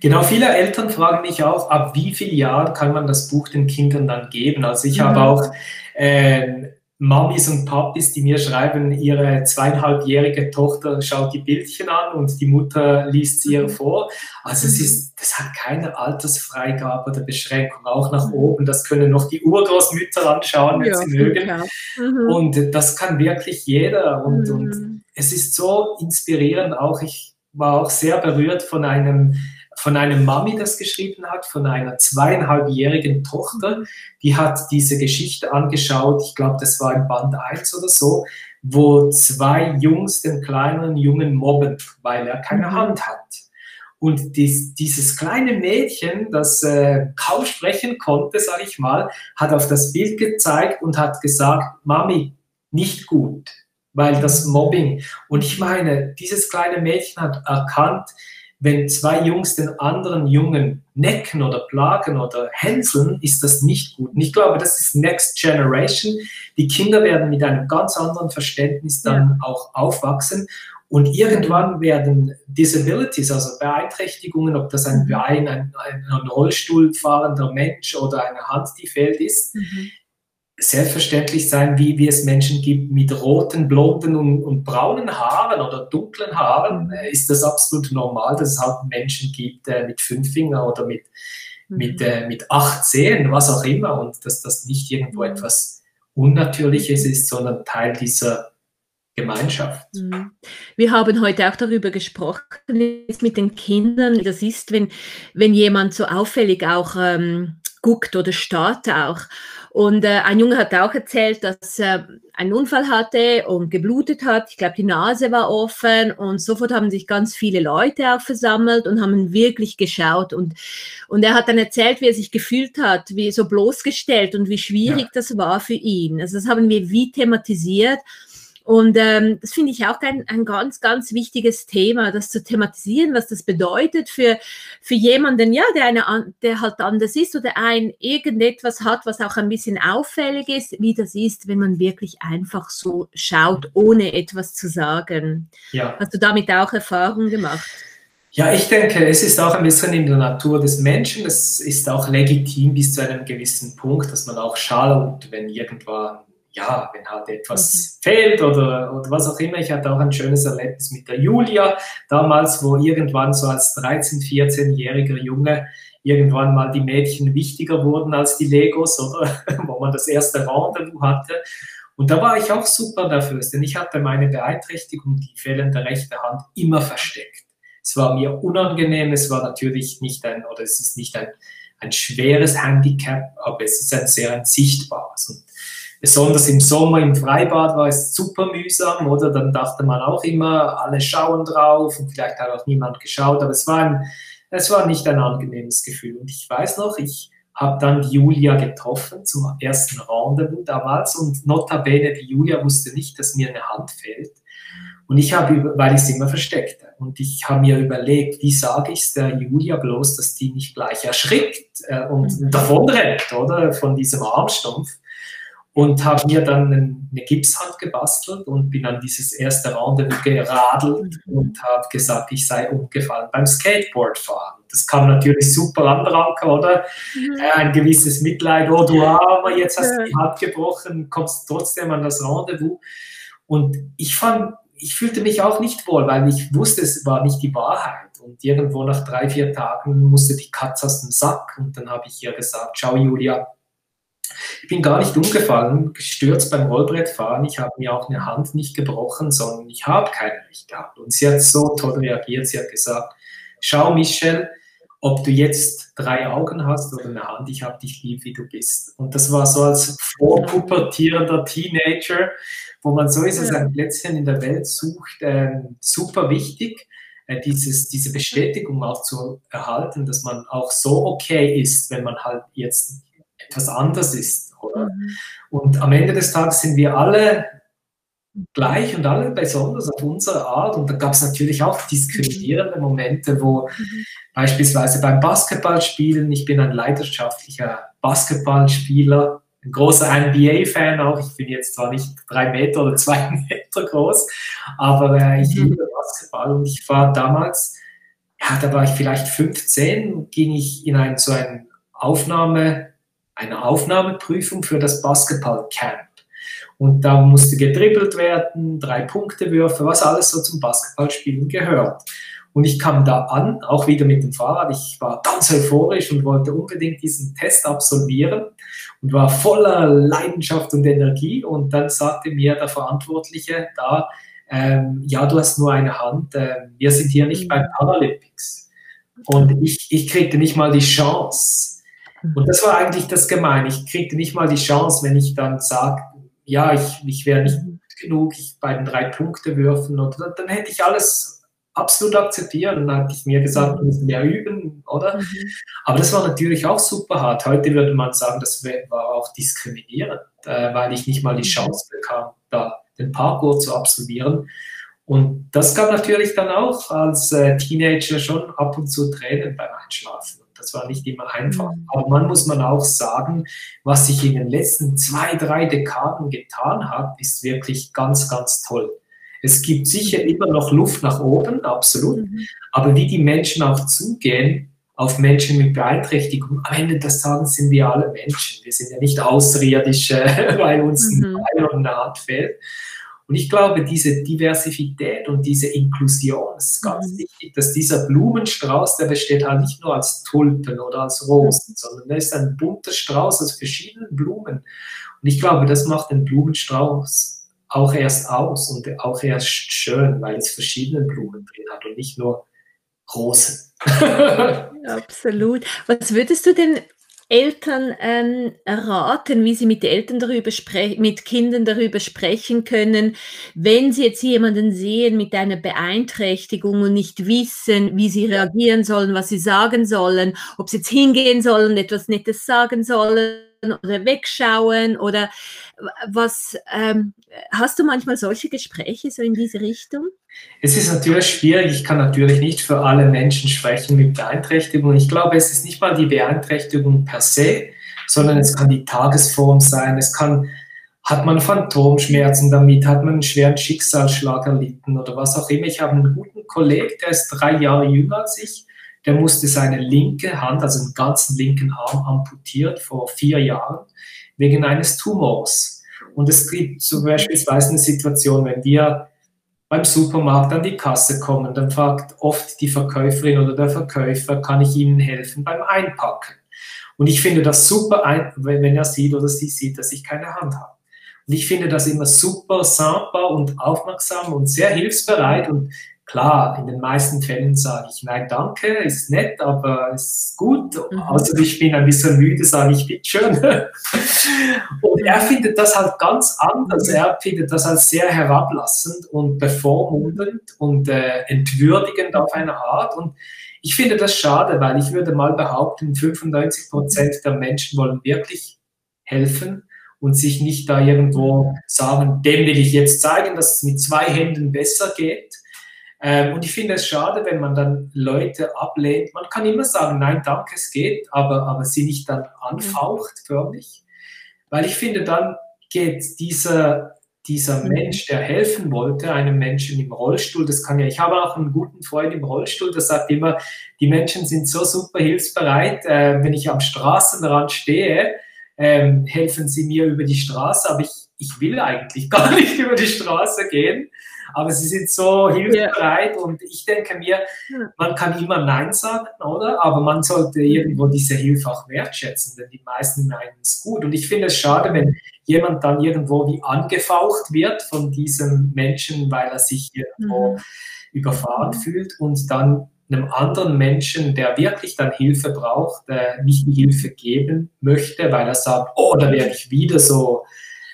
Genau, viele Eltern fragen mich auch, ab wie vielen Jahren kann man das Buch den Kindern dann geben? Also ich mhm. habe auch äh, Mamis und Papis, die mir schreiben, ihre zweieinhalbjährige Tochter schaut die Bildchen an und die Mutter liest sie ihr mhm. vor. Also es ist, das hat keine Altersfreigabe oder Beschränkung, auch nach mhm. oben. Das können noch die Urgroßmütter anschauen, wenn ja, sie mögen. Mhm. Und das kann wirklich jeder. Und, mhm. und es ist so inspirierend auch. Ich war auch sehr berührt von einem von einem Mami das geschrieben hat, von einer zweieinhalbjährigen Tochter. Die hat diese Geschichte angeschaut, ich glaube, das war im Band 1 oder so, wo zwei Jungs den kleinen Jungen mobben, weil er keine mhm. Hand hat. Und dies, dieses kleine Mädchen, das äh, kaum sprechen konnte, sage ich mal, hat auf das Bild gezeigt und hat gesagt, Mami, nicht gut, weil das Mobbing. Und ich meine, dieses kleine Mädchen hat erkannt, wenn zwei Jungs den anderen Jungen necken oder plagen oder hänseln, ist das nicht gut. Und ich glaube, das ist Next Generation. Die Kinder werden mit einem ganz anderen Verständnis dann ja. auch aufwachsen. Und irgendwann werden Disabilities, also Beeinträchtigungen, ob das ein mhm. Bein, ein, ein Rollstuhl fahrender Mensch oder eine Hand, die fehlt ist, mhm selbstverständlich sein, wie, wie es Menschen gibt mit roten, blonden und, und braunen Haaren oder dunklen Haaren, äh, ist das absolut normal, dass es halt Menschen gibt äh, mit fünf Fingern oder mit, mhm. mit, äh, mit acht Zehen, was auch immer, und dass das nicht irgendwo mhm. etwas Unnatürliches ist, sondern Teil dieser Gemeinschaft. Mhm. Wir haben heute auch darüber gesprochen, mit den Kindern. Das ist, wenn, wenn jemand so auffällig auch ähm, guckt oder starrt auch. Und äh, ein Junge hat auch erzählt, dass er einen Unfall hatte und geblutet hat. Ich glaube, die Nase war offen und sofort haben sich ganz viele Leute auch versammelt und haben wirklich geschaut. Und, und er hat dann erzählt, wie er sich gefühlt hat, wie so bloßgestellt und wie schwierig ja. das war für ihn. Also das haben wir wie thematisiert. Und ähm, das finde ich auch ein, ein ganz, ganz wichtiges Thema, das zu thematisieren, was das bedeutet für, für jemanden, ja, der, eine, der halt anders ist oder ein irgendetwas hat, was auch ein bisschen auffällig ist, wie das ist, wenn man wirklich einfach so schaut, ohne etwas zu sagen. Ja. Hast du damit auch Erfahrungen gemacht? Ja, ich denke, es ist auch ein bisschen in der Natur des Menschen. Es ist auch legitim bis zu einem gewissen Punkt, dass man auch schaut, wenn irgendwann ja, wenn halt etwas mhm. fehlt oder, oder was auch immer. Ich hatte auch ein schönes Erlebnis mit der Julia damals, wo irgendwann so als 13-, 14-jähriger Junge irgendwann mal die Mädchen wichtiger wurden als die Legos oder wo man das erste Rendezvous hatte. Und da war ich auch super dafür, denn ich hatte meine Beeinträchtigung, die fehlende rechte Hand, immer versteckt. Es war mir unangenehm, es war natürlich nicht ein, oder es ist nicht ein, ein schweres Handicap, aber es ist ein sehr ein sichtbares. Und besonders im Sommer im Freibad war es super mühsam, oder? Dann dachte man auch immer, alle schauen drauf und vielleicht hat auch niemand geschaut, aber es war, ein, es war nicht ein angenehmes Gefühl. Und ich weiß noch, ich habe dann die Julia getroffen zum ersten Rendezvous damals und notabene, die Julia wusste nicht, dass mir eine Hand fehlt. Und ich habe, weil ich sie immer versteckte, und ich habe mir überlegt, wie sage ich es der Julia bloß, dass die nicht gleich erschrickt äh, und mhm. davonrennt, oder, von diesem Armstumpf und habe mir dann eine Gipshand gebastelt und bin an dieses erste Rendezvous geradelt und habe gesagt, ich sei umgefallen beim Skateboardfahren. Das kam natürlich super an, Ranke, oder? Mhm. Ein gewisses Mitleid, oh du Armer, jetzt hast du die Hand gebrochen, kommst trotzdem an das Rendezvous. Und ich fand, ich fühlte mich auch nicht wohl, weil ich wusste, es war nicht die Wahrheit. Und irgendwo nach drei, vier Tagen musste die Katze aus dem Sack. Und dann habe ich ihr gesagt, ciao Julia, ich bin gar nicht umgefallen, gestürzt beim Rollbrettfahren. Ich habe mir auch eine Hand nicht gebrochen, sondern ich habe keine Recht gehabt. Und sie hat so toll reagiert. Sie hat gesagt, schau Michel, ob du jetzt drei Augen hast oder eine Hand, ich habe dich lieb, wie du bist. Und das war so als vorpubertierender Teenager, wo man sowieso sein Plätzchen in der Welt sucht, äh, super wichtig, äh, dieses, diese Bestätigung auch zu erhalten, dass man auch so okay ist, wenn man halt jetzt etwas anders ist. Oder? Mhm. Und am Ende des Tages sind wir alle gleich und alle besonders auf unsere Art. Und da gab es natürlich auch diskriminierende Momente, wo mhm. beispielsweise beim Basketballspielen, ich bin ein leidenschaftlicher Basketballspieler, ein großer NBA-Fan auch. Ich bin jetzt zwar nicht drei Meter oder zwei Meter groß, aber äh, ich mhm. liebe Basketball und ich war damals, ja, da war ich vielleicht 15, ging ich in ein, so ein Aufnahme, eine Aufnahmeprüfung für das Basketballcamp. Und da musste gedribbelt werden, drei Punkte Würfe, was alles so zum Basketballspielen gehört. Und ich kam da an, auch wieder mit dem Fahrrad. Ich war ganz euphorisch und wollte unbedingt diesen Test absolvieren und war voller Leidenschaft und Energie. Und dann sagte mir der Verantwortliche da, ähm, ja, du hast nur eine Hand, äh, wir sind hier nicht mhm. beim Paralympics. Und ich, ich kriegte nicht mal die Chance. Und das war eigentlich das Gemeine. Ich kriegte nicht mal die Chance, wenn ich dann sage, ja, ich, ich wäre nicht gut genug, ich bei den drei Punkte würfen, oder dann hätte ich alles absolut akzeptiert und dann hätte ich mir gesagt, wir müssen mehr üben, oder? Mhm. Aber das war natürlich auch super hart. Heute würde man sagen, das war auch diskriminierend, äh, weil ich nicht mal die mhm. Chance bekam, da den Parkour zu absolvieren. Und das gab natürlich dann auch als äh, Teenager schon ab und zu Tränen beim Einschlafen. Das war nicht immer einfach. Mhm. Aber man muss man auch sagen, was sich in den letzten zwei, drei Dekaden getan hat, ist wirklich ganz, ganz toll. Es gibt sicher immer noch Luft nach oben, absolut. Mhm. Aber wie die Menschen auch zugehen auf Menschen mit Beeinträchtigung, am Ende des Tages sind wir alle Menschen. Wir sind ja nicht Außerirdische, weil uns ein mhm. Bein oder eine Hand fehlt. Und ich glaube, diese Diversität und diese Inklusion ist ganz mhm. wichtig, dass dieser Blumenstrauß, der besteht halt nicht nur als Tulpen oder als Rosen, sondern der ist ein bunter Strauß aus verschiedenen Blumen. Und ich glaube, das macht den Blumenstrauß auch erst aus und auch erst schön, weil es verschiedene Blumen drin hat und nicht nur Rosen. Absolut. Was würdest du denn Eltern ähm, raten, wie sie mit Eltern darüber sprechen, mit Kindern darüber sprechen können, wenn sie jetzt jemanden sehen mit einer Beeinträchtigung und nicht wissen, wie sie reagieren sollen, was sie sagen sollen, ob sie jetzt hingehen sollen, etwas Nettes sagen sollen oder wegschauen oder was ähm, hast du manchmal solche Gespräche so in diese Richtung? Es ist natürlich schwierig. Ich kann natürlich nicht für alle Menschen sprechen mit Beeinträchtigung. Ich glaube, es ist nicht mal die Beeinträchtigung per se, sondern es kann die Tagesform sein. Es kann, hat man Phantomschmerzen damit, hat man einen schweren Schicksalsschlag erlitten oder was auch immer. Ich habe einen guten Kollegen, der ist drei Jahre jünger als ich. Der musste seine linke Hand, also den ganzen linken Arm amputiert vor vier Jahren wegen eines Tumors. Und es gibt zum Beispiel eine Situation, wenn wir beim Supermarkt an die Kasse kommen, dann fragt oft die Verkäuferin oder der Verkäufer, kann ich Ihnen helfen beim Einpacken? Und ich finde das super, wenn er sieht oder sie sieht, dass ich keine Hand habe. Und ich finde das immer super, sympa und aufmerksam und sehr hilfsbereit und Klar, in den meisten Fällen sage ich nein, danke, ist nett, aber ist gut. Mhm. Also ich bin ein bisschen müde, sage ich bitte schön. Und er findet das halt ganz anders. Mhm. Er findet das als sehr herablassend und bevormundend und äh, entwürdigend auf eine Art. Und ich finde das schade, weil ich würde mal behaupten, 95 Prozent der Menschen wollen wirklich helfen und sich nicht da irgendwo sagen, dem will ich jetzt zeigen, dass es mit zwei Händen besser geht ähm, und ich finde es schade, wenn man dann Leute ablehnt. Man kann immer sagen, nein, danke, es geht, aber, aber sie nicht dann anfaucht förmlich. Weil ich finde, dann geht dieser, dieser mhm. Mensch, der helfen wollte, einem Menschen im Rollstuhl, das kann ja, ich habe auch einen guten Freund im Rollstuhl, der sagt immer, die Menschen sind so super hilfsbereit, äh, wenn ich am Straßenrand stehe, äh, helfen sie mir über die Straße, aber ich ich will eigentlich gar nicht über die Straße gehen, aber sie sind so hilfsbereit ja. und ich denke mir, man kann immer Nein sagen, oder? Aber man sollte irgendwo diese Hilfe auch wertschätzen, denn die meisten meinen es gut. Und ich finde es schade, wenn jemand dann irgendwo wie angefaucht wird von diesem Menschen, weil er sich irgendwo mhm. überfahren fühlt und dann einem anderen Menschen, der wirklich dann Hilfe braucht, äh, nicht die Hilfe geben möchte, weil er sagt, oh, da werde ich wieder so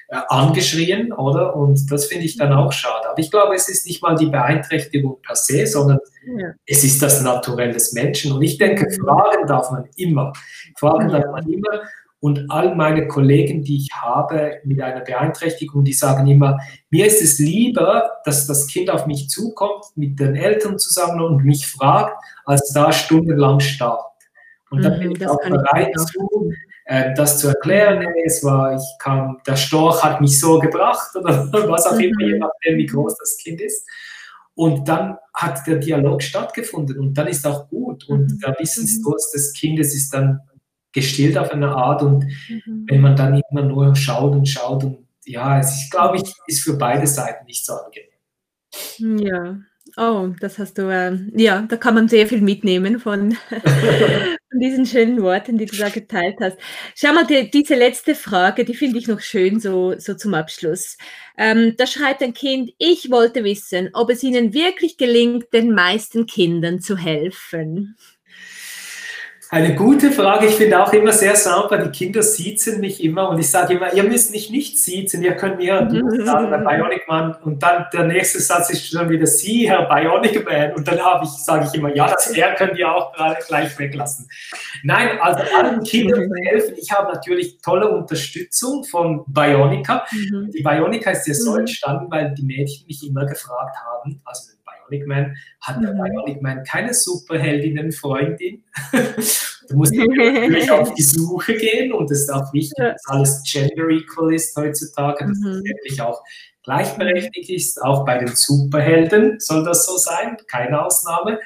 angeschrien, oder? Und das finde ich dann auch schade. Aber ich glaube, es ist nicht mal die Beeinträchtigung per se, sondern ja. es ist das Naturell des Menschen. Und ich denke, mhm. fragen darf man immer. Fragen darf man immer. Und all meine Kollegen, die ich habe mit einer Beeinträchtigung, die sagen immer, mir ist es lieber, dass das Kind auf mich zukommt, mit den Eltern zusammen und mich fragt, als da stundenlang starrt. Und dann mhm, bin ich auch bereit zu, äh, das zu erklären. Nee, es war, ich kam, der Storch hat mich so gebracht oder was auch immer, je mhm. nachdem, wie groß das Kind ist. Und dann hat der Dialog stattgefunden und dann ist auch gut. Und mhm. der Wissensdurst des Kindes ist dann gestillt auf eine Art. Und mhm. wenn man dann immer nur schaut und schaut und ja, es ist, glaube ich, ist für beide Seiten nicht so angenehm. Ja, oh, das hast du, äh, ja, da kann man sehr viel mitnehmen von, von diesen schönen Worten, die du da geteilt hast. Schau mal, die, diese letzte Frage, die finde ich noch schön so, so zum Abschluss. Ähm, da schreibt ein Kind, ich wollte wissen, ob es ihnen wirklich gelingt, den meisten Kindern zu helfen. Eine gute Frage. Ich finde auch immer sehr sauber, die Kinder siezen mich immer und ich sage immer, ihr müsst mich nicht siezen, ihr könnt mir sagen, Herr Bionic Man und dann der nächste Satz ist schon wieder Sie, Herr Bionic Man und dann habe ich, sage ich immer, ja, das R könnt ihr auch gerade gleich weglassen. Nein, also allen Kindern helfen. Ich habe natürlich tolle Unterstützung von Bionica. Mhm. Die Bionica ist ja so mhm. entstanden, weil die Mädchen mich immer gefragt haben, also Bionic Man, hat der mhm. Bionic Man keine Superheldinnen-Freundin? du musst natürlich auf die Suche gehen und es ist auch wichtig, dass alles gender equal ist heutzutage, dass mhm. es wirklich auch gleichberechtigt ist. Auch bei den Superhelden soll das so sein, keine Ausnahme.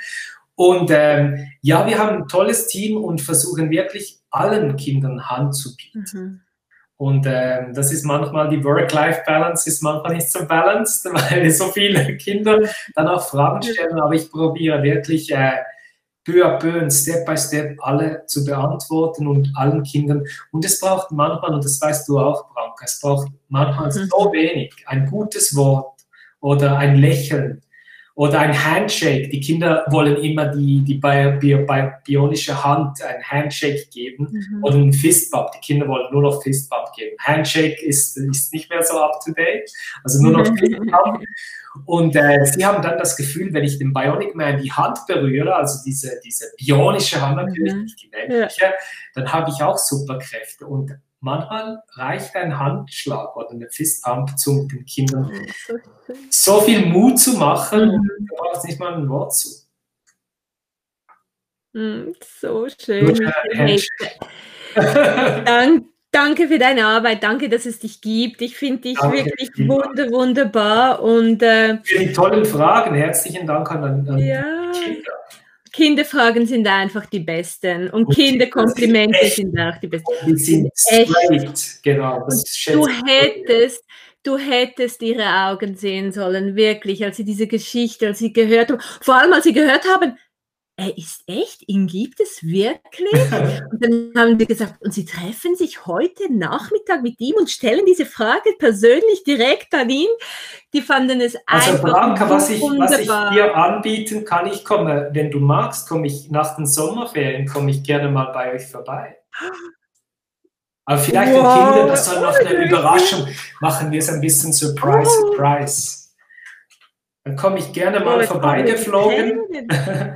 Und ähm, ja, wir haben ein tolles Team und versuchen wirklich allen Kindern Hand zu bieten. Und ähm, das ist manchmal die Work-Life-Balance, ist manchmal nicht so balanced, weil so viele Kinder dann auch Fragen stellen. Aber ich probiere wirklich äh, peu à peu und Step by Step alle zu beantworten und allen Kindern. Und es braucht manchmal, und das weißt du auch, Branka, es braucht manchmal mhm. so wenig, ein gutes Wort oder ein Lächeln oder ein Handshake. Die Kinder wollen immer die, die bionische Hand ein Handshake geben mhm. oder ein Fistbump. Die Kinder wollen nur noch Fistbump geben. Handshake ist, ist nicht mehr so up to date, also nur noch Fistbump. Und äh, sie haben dann das Gefühl, wenn ich dem Bionic Man die Hand berühre, also diese, diese bionische Hand natürlich, mhm. nicht die menschliche, ja. dann habe ich auch Superkräfte. Und manchmal reicht ein Handschlag oder eine Fistpump, um den Kindern so viel Mut zu machen mhm. und du brauchst nicht mal ein Wort zu. Mhm, so schön. Dank, danke für deine Arbeit, danke, dass es dich gibt. Ich finde dich danke, wirklich wunder, wunderbar und äh, für die tollen Fragen. Herzlichen Dank an, an ja. die Kinder. Kinderfragen sind einfach die besten und, und Kinderkomplimente sind auch die besten. Die sind straight, genau. du hättest, du hättest ihre Augen sehen sollen, wirklich, als sie diese Geschichte, als sie gehört haben, vor allem als sie gehört haben, er ist echt, ihn gibt es wirklich? Und dann haben sie gesagt, und sie treffen sich heute Nachmittag mit ihm und stellen diese Frage persönlich direkt an ihn. Die fanden es also einfach Blanca, was ich, was ich dir anbieten kann, ich komme, wenn du magst, komme ich nach den Sommerferien, komme ich gerne mal bei euch vorbei. Aber vielleicht wow. den Kindern, das soll noch eine Überraschung, machen wir es ein bisschen Surprise, Surprise. Dann komme ich gerne mal oh, vorbeigeflogen.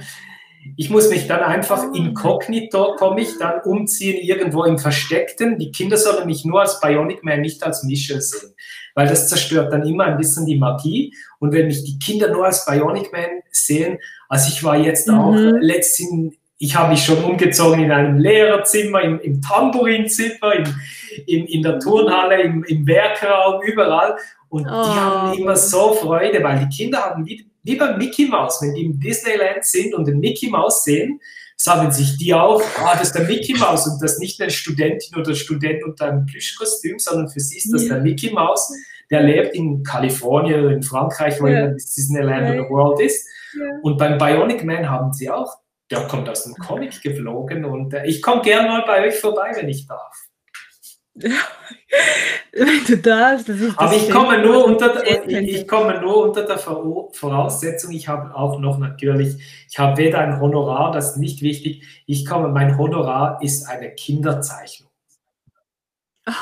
Ich muss mich dann einfach ah. inkognito, komme ich dann umziehen, irgendwo im Versteckten. Die Kinder sollen mich nur als Bionic Man, nicht als Michel sehen, weil das zerstört dann immer ein bisschen die Magie. Und wenn mich die Kinder nur als Bionic Man sehen, also ich war jetzt mhm. auch letztens, ich habe mich schon umgezogen in einem Lehrerzimmer, im, im Tambourinzimmer, im, im, in der Turnhalle, im, im Werkraum, überall. Und oh. die haben immer so Freude, weil die Kinder haben wie, wie beim Mickey Mouse, wenn die im Disneyland sind und den Mickey Mouse sehen, sagen sich die auch, ah, das ist der Mickey Mouse und das ist nicht eine Studentin oder Student unter einem Plüschkostüm, sondern für sie ist das ja. der Mickey Mouse, der lebt in Kalifornien oder in Frankreich, wo ja. das Disneyland ja. oder World ist. Ja. Und beim Bionic Man haben sie auch, der kommt aus dem Comic geflogen und äh, ich komme gern mal bei euch vorbei, wenn ich darf. Wenn du darfst, das ist das Aber ich komme, nur unter, ich, ich komme nur unter der Voraussetzung, ich habe auch noch natürlich, ich habe weder ein Honorar, das ist nicht wichtig, ich komme, mein Honorar ist eine Kinderzeichnung. Oh,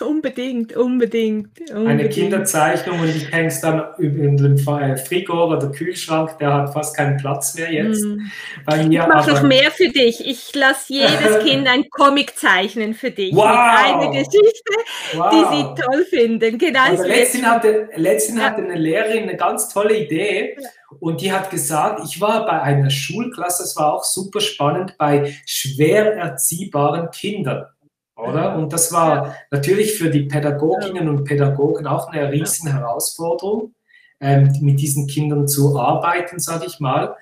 Unbedingt, unbedingt, unbedingt. Eine Kinderzeichnung und ich hänge es dann in den Frigo oder Kühlschrank, der hat fast keinen Platz mehr jetzt. Mm. Bei mir, ich mache noch mehr für dich. Ich lasse jedes Kind ein Comic zeichnen für dich. Wow. Mit einer Geschichte, wow. die sie toll finden. Genau. Also letztens hatte, letztens hatte eine Lehrerin eine ganz tolle Idee. Und die hat gesagt, ich war bei einer Schulklasse, das war auch super spannend, bei schwer erziehbaren Kindern oder? Und das war natürlich für die Pädagoginnen und Pädagogen auch eine riesen Herausforderung, ähm, mit diesen Kindern zu arbeiten, sage ich mal.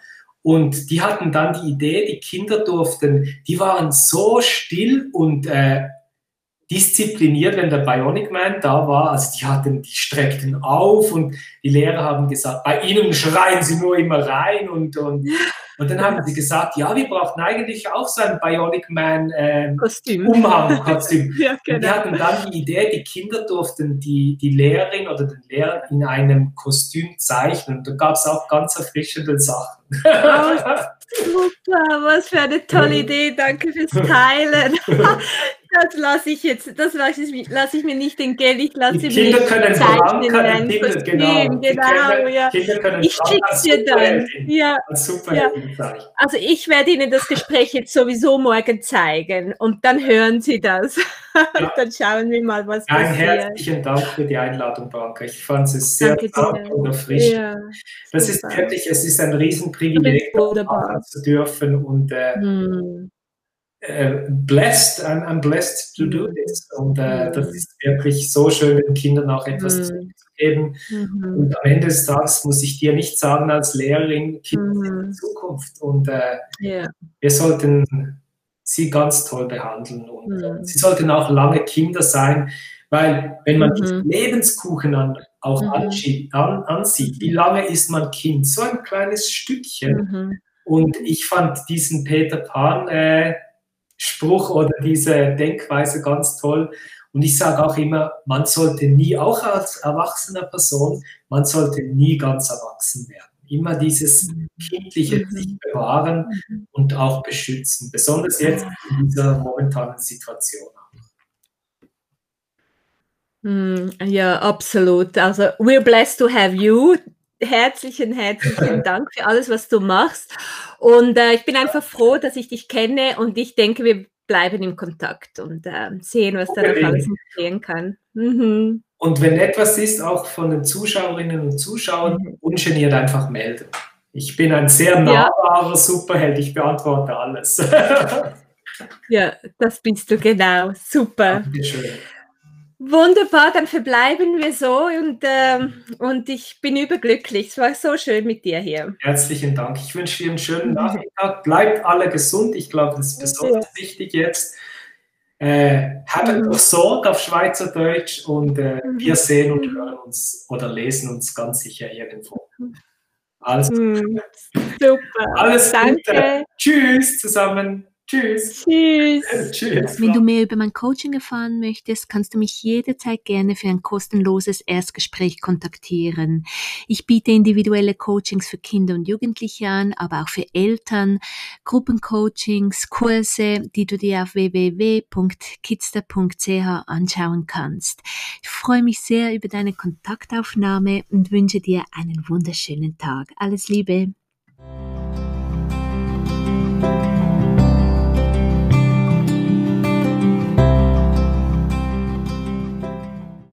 Und die hatten dann die Idee, die Kinder durften, die waren so still und äh, diszipliniert, wenn der Bionic Man da war. Also die hatten, die streckten auf und die Lehrer haben gesagt, bei ihnen schreien sie nur immer rein und, und, und dann haben sie gesagt, ja, wir brauchen eigentlich auch so ein Bionic Man äh, Kostüm. Umhang, Kostüm. ja, genau. Und die hatten dann die Idee, die Kinder durften die, die Lehrerin oder den Lehrer in einem Kostüm zeichnen. Und da gab es auch ganz erfrischende Sachen. Oh, super, was für eine tolle Idee. Danke fürs Teilen. Das lasse ich jetzt, das lasse ich, lasse ich mir nicht entgehen. Ich lasse die Kinder mir können können, Kinder, genau. genau Kinder, ja. Kinder können ich schicke dir dann. Ja, super ja. Also ich werde Ihnen das Gespräch jetzt sowieso morgen zeigen und dann hören Sie das. Ja. dann schauen wir mal, was Ein passiert. herzlichen Dank für die Einladung, Branka. Ich fand es sehr sanft und erfrischend. Das ist wirklich, es ist ein Riesenprivileg, zu dürfen und äh, hm blessed, I'm, I'm, blessed to do mhm. this. Und äh, das mhm. ist wirklich so schön, den Kindern auch etwas mhm. zu geben. Mhm. Und am Ende des Tages muss ich dir nicht sagen, als Lehrerin, Kinder mhm. sind die Zukunft. Und äh, yeah. wir sollten sie ganz toll behandeln. Und mhm. sie sollten auch lange Kinder sein, weil wenn man mhm. Lebenskuchen an, auch ansieht, an, ansieht, wie lange ist man Kind? So ein kleines Stückchen. Und ich fand diesen Peter Pan äh, Spruch oder diese Denkweise ganz toll. Und ich sage auch immer, man sollte nie, auch als erwachsener Person, man sollte nie ganz erwachsen werden. Immer dieses kindliche mhm. sich bewahren mhm. und auch beschützen, besonders jetzt in dieser momentanen Situation. Ja, absolut. Also, we're blessed to have you herzlichen, herzlichen Dank für alles, was du machst. Und äh, ich bin einfach froh, dass ich dich kenne und ich denke, wir bleiben im Kontakt und äh, sehen, was da noch alles entstehen kann. Mhm. Und wenn etwas ist, auch von den Zuschauerinnen und Zuschauern, mhm. ungeniert einfach melden. Ich bin ein sehr nahbarer ja. Superheld, ich beantworte alles. ja, das bist du genau. Super. Dankeschön. Wunderbar, dann verbleiben wir so und, ähm, und ich bin überglücklich. Es war so schön mit dir hier. Herzlichen Dank. Ich wünsche dir einen schönen mhm. Nachmittag. Bleibt alle gesund. Ich glaube, das ist besonders ja. wichtig jetzt. Äh, habt mhm. Sorge auf Schweizerdeutsch und äh, mhm. wir sehen und hören uns oder lesen uns ganz sicher irgendwo. Also, mhm. super. Alles Danke. Gute. Tschüss zusammen. Tschüss. Tschüss. Tschüss. Wenn du mehr über mein Coaching erfahren möchtest, kannst du mich jederzeit gerne für ein kostenloses Erstgespräch kontaktieren. Ich biete individuelle Coachings für Kinder und Jugendliche an, aber auch für Eltern, Gruppencoachings, Kurse, die du dir auf www.kidster.ch anschauen kannst. Ich freue mich sehr über deine Kontaktaufnahme und wünsche dir einen wunderschönen Tag. Alles Liebe.